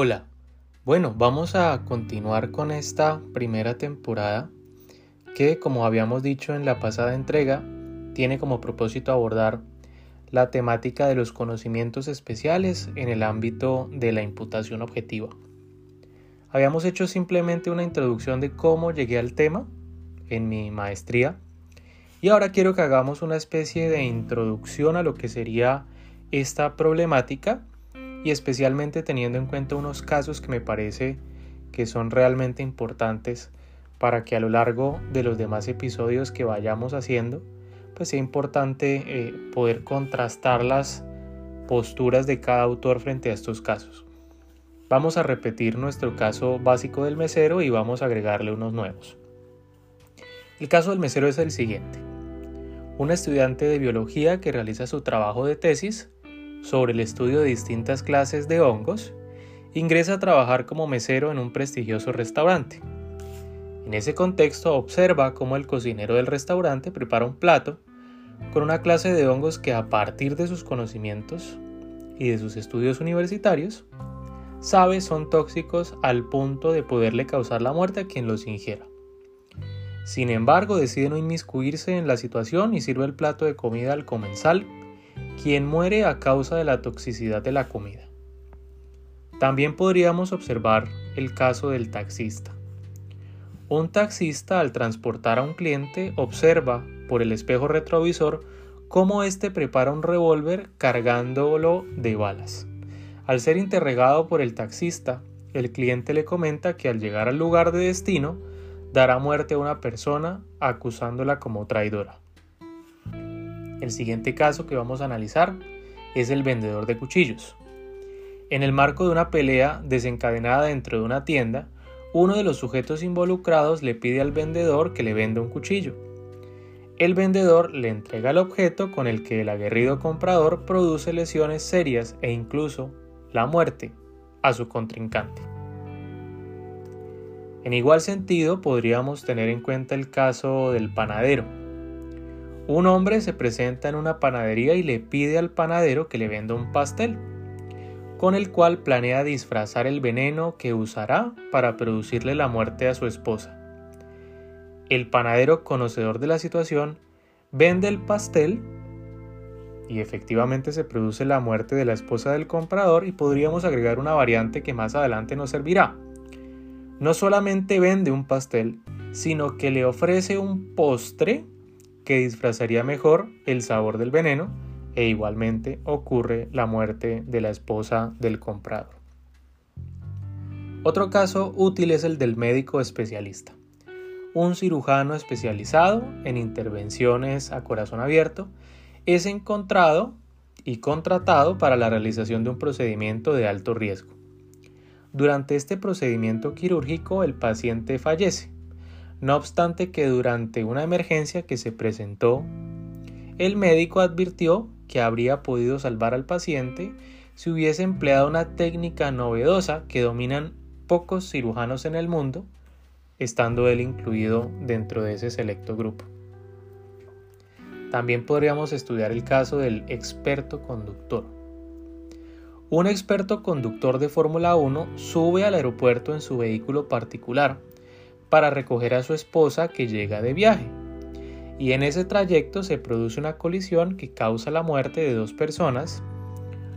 Hola, bueno, vamos a continuar con esta primera temporada que, como habíamos dicho en la pasada entrega, tiene como propósito abordar la temática de los conocimientos especiales en el ámbito de la imputación objetiva. Habíamos hecho simplemente una introducción de cómo llegué al tema en mi maestría y ahora quiero que hagamos una especie de introducción a lo que sería esta problemática especialmente teniendo en cuenta unos casos que me parece que son realmente importantes para que a lo largo de los demás episodios que vayamos haciendo, pues sea importante eh, poder contrastar las posturas de cada autor frente a estos casos. Vamos a repetir nuestro caso básico del mesero y vamos a agregarle unos nuevos. El caso del mesero es el siguiente. Un estudiante de biología que realiza su trabajo de tesis sobre el estudio de distintas clases de hongos, ingresa a trabajar como mesero en un prestigioso restaurante. En ese contexto observa cómo el cocinero del restaurante prepara un plato con una clase de hongos que a partir de sus conocimientos y de sus estudios universitarios, sabe son tóxicos al punto de poderle causar la muerte a quien los ingiera. Sin embargo, decide no inmiscuirse en la situación y sirve el plato de comida al comensal quien muere a causa de la toxicidad de la comida. También podríamos observar el caso del taxista. Un taxista al transportar a un cliente observa por el espejo retrovisor cómo éste prepara un revólver cargándolo de balas. Al ser interrogado por el taxista, el cliente le comenta que al llegar al lugar de destino dará muerte a una persona acusándola como traidora. El siguiente caso que vamos a analizar es el vendedor de cuchillos. En el marco de una pelea desencadenada dentro de una tienda, uno de los sujetos involucrados le pide al vendedor que le venda un cuchillo. El vendedor le entrega el objeto con el que el aguerrido comprador produce lesiones serias e incluso la muerte a su contrincante. En igual sentido podríamos tener en cuenta el caso del panadero, un hombre se presenta en una panadería y le pide al panadero que le venda un pastel, con el cual planea disfrazar el veneno que usará para producirle la muerte a su esposa. El panadero, conocedor de la situación, vende el pastel y efectivamente se produce la muerte de la esposa del comprador y podríamos agregar una variante que más adelante nos servirá. No solamente vende un pastel, sino que le ofrece un postre que disfrazaría mejor el sabor del veneno e igualmente ocurre la muerte de la esposa del comprador. Otro caso útil es el del médico especialista. Un cirujano especializado en intervenciones a corazón abierto es encontrado y contratado para la realización de un procedimiento de alto riesgo. Durante este procedimiento quirúrgico el paciente fallece no obstante que durante una emergencia que se presentó, el médico advirtió que habría podido salvar al paciente si hubiese empleado una técnica novedosa que dominan pocos cirujanos en el mundo, estando él incluido dentro de ese selecto grupo. También podríamos estudiar el caso del experto conductor. Un experto conductor de Fórmula 1 sube al aeropuerto en su vehículo particular para recoger a su esposa que llega de viaje. Y en ese trayecto se produce una colisión que causa la muerte de dos personas,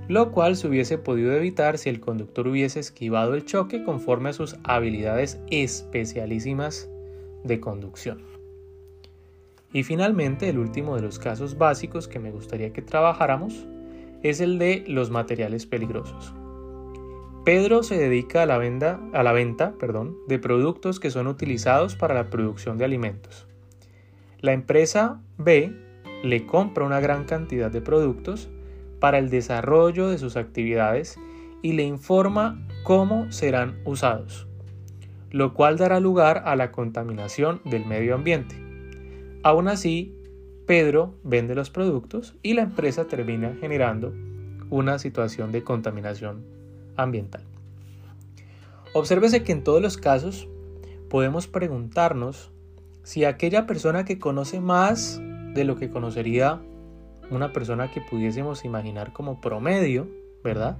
lo cual se hubiese podido evitar si el conductor hubiese esquivado el choque conforme a sus habilidades especialísimas de conducción. Y finalmente, el último de los casos básicos que me gustaría que trabajáramos es el de los materiales peligrosos. Pedro se dedica a la, venta, de productos que son utilizados para la producción de alimentos. La empresa B le compra una gran cantidad de productos para el desarrollo de sus actividades y le informa cómo serán usados, lo cual dará lugar a la contaminación del medio ambiente. Aún así, Pedro vende los productos y la empresa termina generando una situación de contaminación ambiental. Obsérvese que en todos los casos podemos preguntarnos si aquella persona que conoce más de lo que conocería una persona que pudiésemos imaginar como promedio, ¿verdad?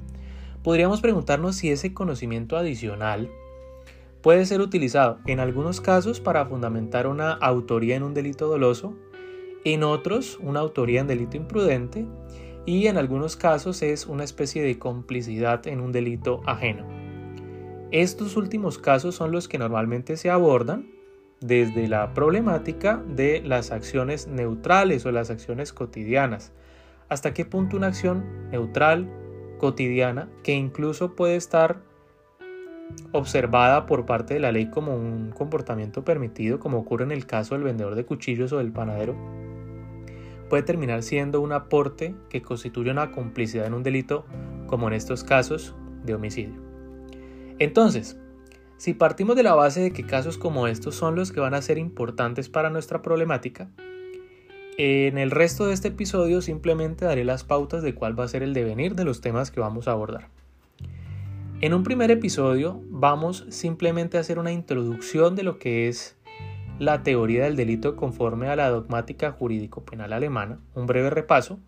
podríamos preguntarnos si ese conocimiento adicional puede ser utilizado en algunos casos para fundamentar una autoría en un delito doloso, en otros una autoría en delito imprudente y en algunos casos es una especie de complicidad en un delito ajeno. Estos últimos casos son los que normalmente se abordan desde la problemática de las acciones neutrales o las acciones cotidianas. ¿Hasta qué punto una acción neutral, cotidiana, que incluso puede estar observada por parte de la ley como un comportamiento permitido, como ocurre en el caso del vendedor de cuchillos o del panadero, puede terminar siendo un aporte que constituye una complicidad en un delito, como en estos casos de homicidio. Entonces, si partimos de la base de que casos como estos son los que van a ser importantes para nuestra problemática, en el resto de este episodio simplemente daré las pautas de cuál va a ser el devenir de los temas que vamos a abordar. En un primer episodio vamos simplemente a hacer una introducción de lo que es la teoría del delito conforme a la dogmática jurídico-penal alemana, un breve repaso.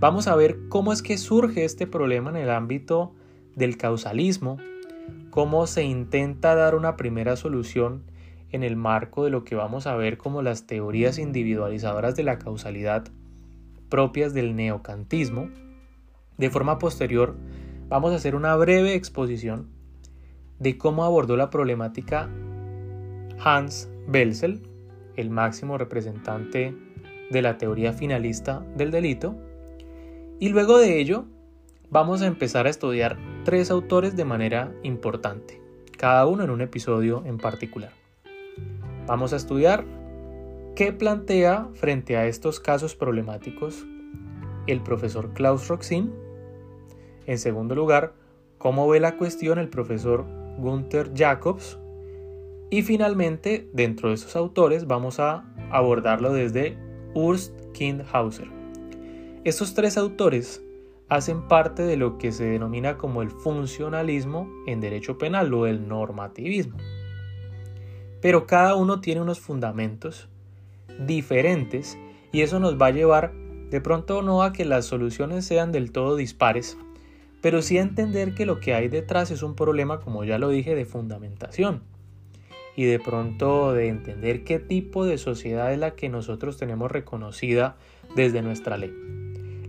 Vamos a ver cómo es que surge este problema en el ámbito del causalismo, cómo se intenta dar una primera solución en el marco de lo que vamos a ver como las teorías individualizadoras de la causalidad propias del neocantismo. De forma posterior, vamos a hacer una breve exposición de cómo abordó la problemática Hans Belzel, el máximo representante de la teoría finalista del delito, y luego de ello vamos a empezar a estudiar tres autores de manera importante, cada uno en un episodio en particular. Vamos a estudiar qué plantea frente a estos casos problemáticos el profesor Klaus Roxin en segundo lugar, cómo ve la cuestión el profesor Gunther Jacobs. Y finalmente, dentro de esos autores, vamos a abordarlo desde Urs Kindhauser. Estos tres autores hacen parte de lo que se denomina como el funcionalismo en derecho penal o el normativismo. Pero cada uno tiene unos fundamentos diferentes y eso nos va a llevar de pronto no a que las soluciones sean del todo dispares, pero sí entender que lo que hay detrás es un problema, como ya lo dije, de fundamentación y de pronto de entender qué tipo de sociedad es la que nosotros tenemos reconocida desde nuestra ley.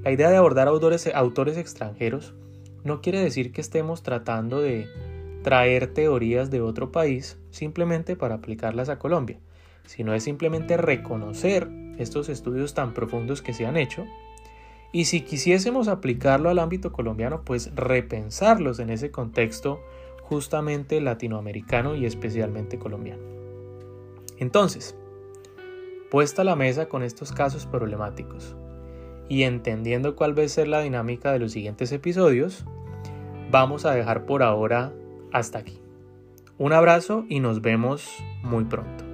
La idea de abordar autores, autores extranjeros no quiere decir que estemos tratando de traer teorías de otro país simplemente para aplicarlas a Colombia, sino es simplemente reconocer estos estudios tan profundos que se han hecho y si quisiésemos aplicarlo al ámbito colombiano, pues repensarlos en ese contexto justamente latinoamericano y especialmente colombiano. Entonces, puesta la mesa con estos casos problemáticos y entendiendo cuál va a ser la dinámica de los siguientes episodios, vamos a dejar por ahora hasta aquí. Un abrazo y nos vemos muy pronto.